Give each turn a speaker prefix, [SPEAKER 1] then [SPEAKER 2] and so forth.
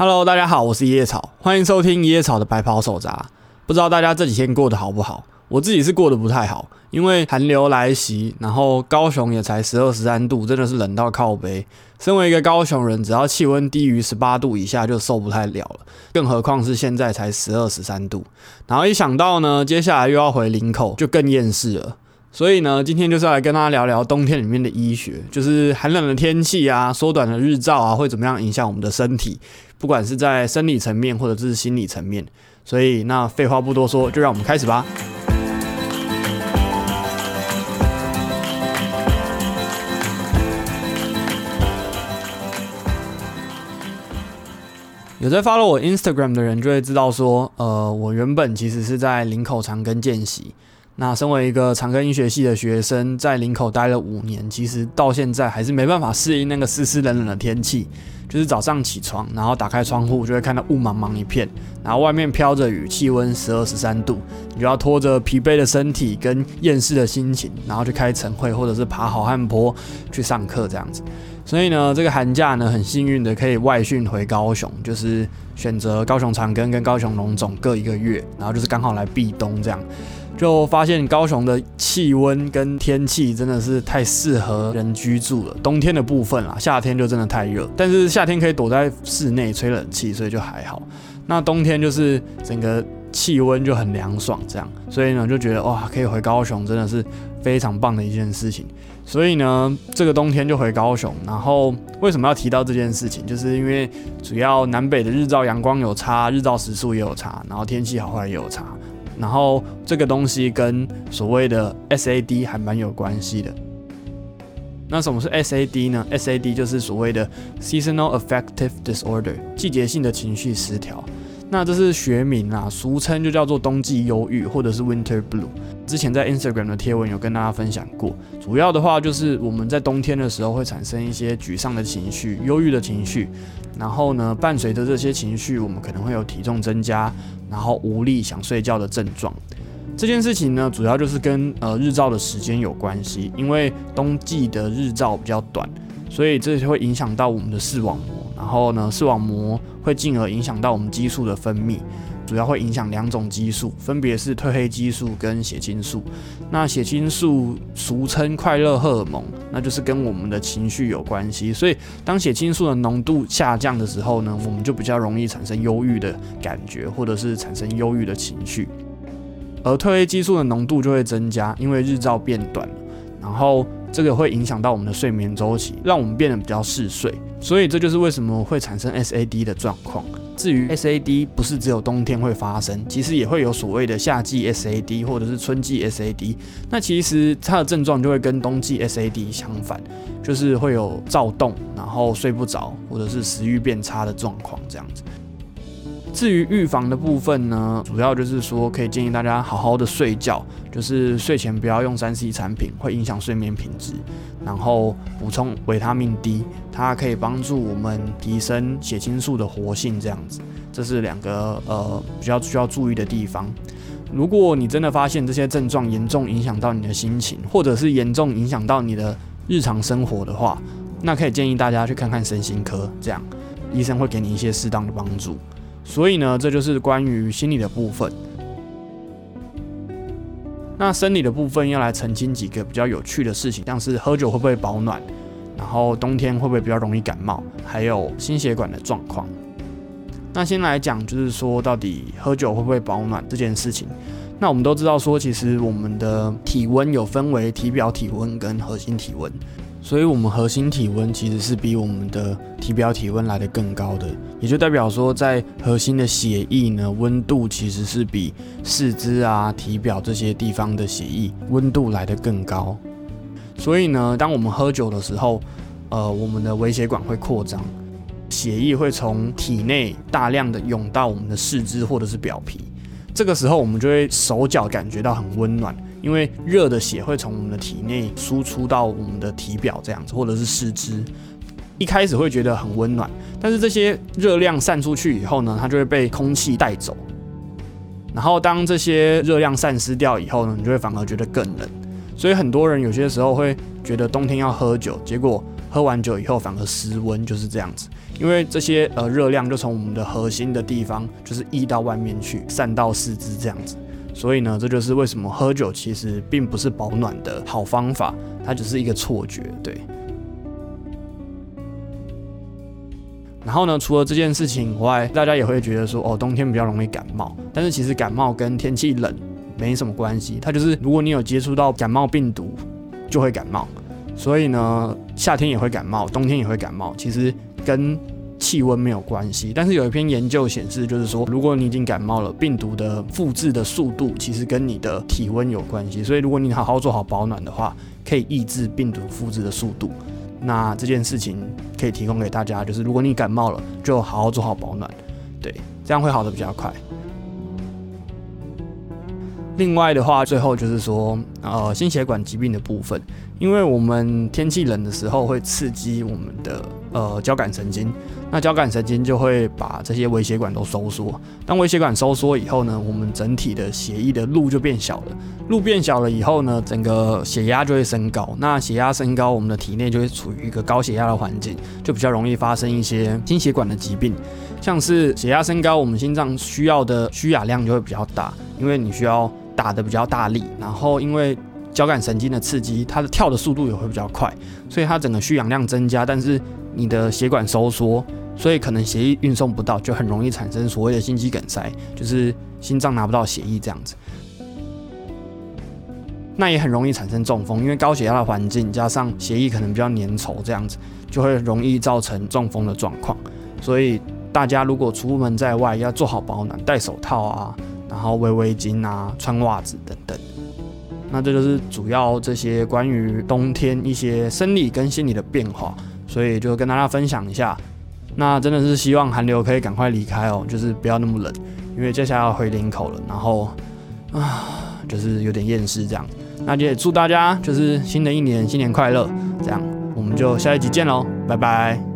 [SPEAKER 1] Hello，大家好，我是野草，欢迎收听野草的白袍手札。不知道大家这几天过得好不好？我自己是过得不太好，因为寒流来袭，然后高雄也才十二十三度，真的是冷到靠背。身为一个高雄人，只要气温低于十八度以下就受不太了了，更何况是现在才十二十三度。然后一想到呢，接下来又要回林口，就更厌世了。所以呢，今天就是要来跟大家聊聊冬天里面的医学，就是寒冷的天气啊，缩短的日照啊，会怎么样影响我们的身体，不管是在生理层面或者是心理层面。所以那废话不多说，就让我们开始吧。有在 follow 我 Instagram 的人就会知道说，呃，我原本其实是在林口长庚见习。那身为一个长庚医学系的学生，在林口待了五年，其实到现在还是没办法适应那个湿湿冷冷的天气。就是早上起床，然后打开窗户，就会看到雾茫茫一片，然后外面飘着雨，气温十二十三度，你就要拖着疲惫的身体跟厌世的心情，然后去开晨会或者是爬好汉坡去上课这样子。所以呢，这个寒假呢，很幸运的可以外训回高雄，就是选择高雄长庚跟高雄龙总各一个月，然后就是刚好来避冬这样。就发现高雄的气温跟天气真的是太适合人居住了。冬天的部分啊，夏天就真的太热，但是夏天可以躲在室内吹冷气，所以就还好。那冬天就是整个气温就很凉爽，这样，所以呢就觉得哇，可以回高雄真的是非常棒的一件事情。所以呢，这个冬天就回高雄。然后为什么要提到这件事情？就是因为主要南北的日照阳光有差，日照时数也有差，然后天气好坏也有差。然后这个东西跟所谓的 SAD 还蛮有关系的。那什么是 SAD 呢？SAD 就是所谓的 Seasonal Affective Disorder，季节性的情绪失调。那这是学名啊，俗称就叫做冬季忧郁或者是 Winter Blue。之前在 Instagram 的贴文有跟大家分享过，主要的话就是我们在冬天的时候会产生一些沮丧的情绪、忧郁的情绪，然后呢，伴随着这些情绪，我们可能会有体重增加，然后无力、想睡觉的症状。这件事情呢，主要就是跟呃日照的时间有关系，因为冬季的日照比较短，所以这会影响到我们的视网膜，然后呢，视网膜会进而影响到我们激素的分泌。主要会影响两种激素，分别是褪黑激素跟血清素。那血清素俗称快乐荷尔蒙，那就是跟我们的情绪有关系。所以当血清素的浓度下降的时候呢，我们就比较容易产生忧郁的感觉，或者是产生忧郁的情绪。而褪黑激素的浓度就会增加，因为日照变短，然后这个会影响到我们的睡眠周期，让我们变得比较嗜睡。所以这就是为什么会产生 SAD 的状况。至于 SAD 不是只有冬天会发生，其实也会有所谓的夏季 SAD 或者是春季 SAD。那其实它的症状就会跟冬季 SAD 相反，就是会有躁动，然后睡不着，或者是食欲变差的状况这样子。至于预防的部分呢，主要就是说可以建议大家好好的睡觉，就是睡前不要用三 C 产品，会影响睡眠品质。然后补充维他命 D，它可以帮助我们提升血清素的活性，这样子，这是两个呃比较需要注意的地方。如果你真的发现这些症状严重影响到你的心情，或者是严重影响到你的日常生活的话，那可以建议大家去看看身心科，这样医生会给你一些适当的帮助。所以呢，这就是关于心理的部分。那生理的部分要来澄清几个比较有趣的事情，像是喝酒会不会保暖，然后冬天会不会比较容易感冒，还有心血管的状况。那先来讲，就是说到底喝酒会不会保暖这件事情。那我们都知道说，其实我们的体温有分为体表体温跟核心体温。所以，我们核心体温其实是比我们的体表体温来的更高的，也就代表说，在核心的血液呢，温度其实是比四肢啊、体表这些地方的血液温度来的更高。所以呢，当我们喝酒的时候，呃，我们的微血管会扩张，血液会从体内大量的涌到我们的四肢或者是表皮，这个时候我们就会手脚感觉到很温暖。因为热的血会从我们的体内输出到我们的体表这样子，或者是四肢，一开始会觉得很温暖，但是这些热量散出去以后呢，它就会被空气带走。然后当这些热量散失掉以后呢，你就会反而觉得更冷。所以很多人有些时候会觉得冬天要喝酒，结果喝完酒以后反而失温，就是这样子。因为这些呃热量就从我们的核心的地方就是溢到外面去，散到四肢这样子。所以呢，这就是为什么喝酒其实并不是保暖的好方法，它只是一个错觉，对。然后呢，除了这件事情以外，大家也会觉得说，哦，冬天比较容易感冒。但是其实感冒跟天气冷没什么关系，它就是如果你有接触到感冒病毒，就会感冒。所以呢，夏天也会感冒，冬天也会感冒，其实跟气温没有关系。但是有一篇研究显示，就是说，如果你已经感冒了，病毒的复制的速度其实跟你的体温有关系。所以如果你好好做好保暖的话，可以抑制病毒复制的速度。那这件事情可以提供给大家，就是如果你感冒了，就好好做好保暖，对，这样会好的比较快。另外的话，最后就是说，呃，心血管疾病的部分，因为我们天气冷的时候会刺激我们的呃交感神经，那交感神经就会把这些微血管都收缩。当微血管收缩以后呢，我们整体的血液的路就变小了。路变小了以后呢，整个血压就会升高。那血压升高，我们的体内就会处于一个高血压的环境，就比较容易发生一些心血管的疾病，像是血压升高，我们心脏需要的需氧量就会比较大，因为你需要。打的比较大力，然后因为交感神经的刺激，它的跳的速度也会比较快，所以它整个需氧量增加，但是你的血管收缩，所以可能血液运送不到，就很容易产生所谓的心肌梗塞，就是心脏拿不到血液这样子。那也很容易产生中风，因为高血压的环境加上血液可能比较粘稠这样子，就会容易造成中风的状况。所以大家如果出门在外要做好保暖，戴手套啊。然后围围巾啊，穿袜子等等，那这就是主要这些关于冬天一些生理跟心理的变化，所以就跟大家分享一下。那真的是希望寒流可以赶快离开哦，就是不要那么冷，因为接下来要回林口了，然后啊，就是有点厌世这样。那也祝大家就是新的一年新年快乐，这样我们就下一集见喽，拜拜。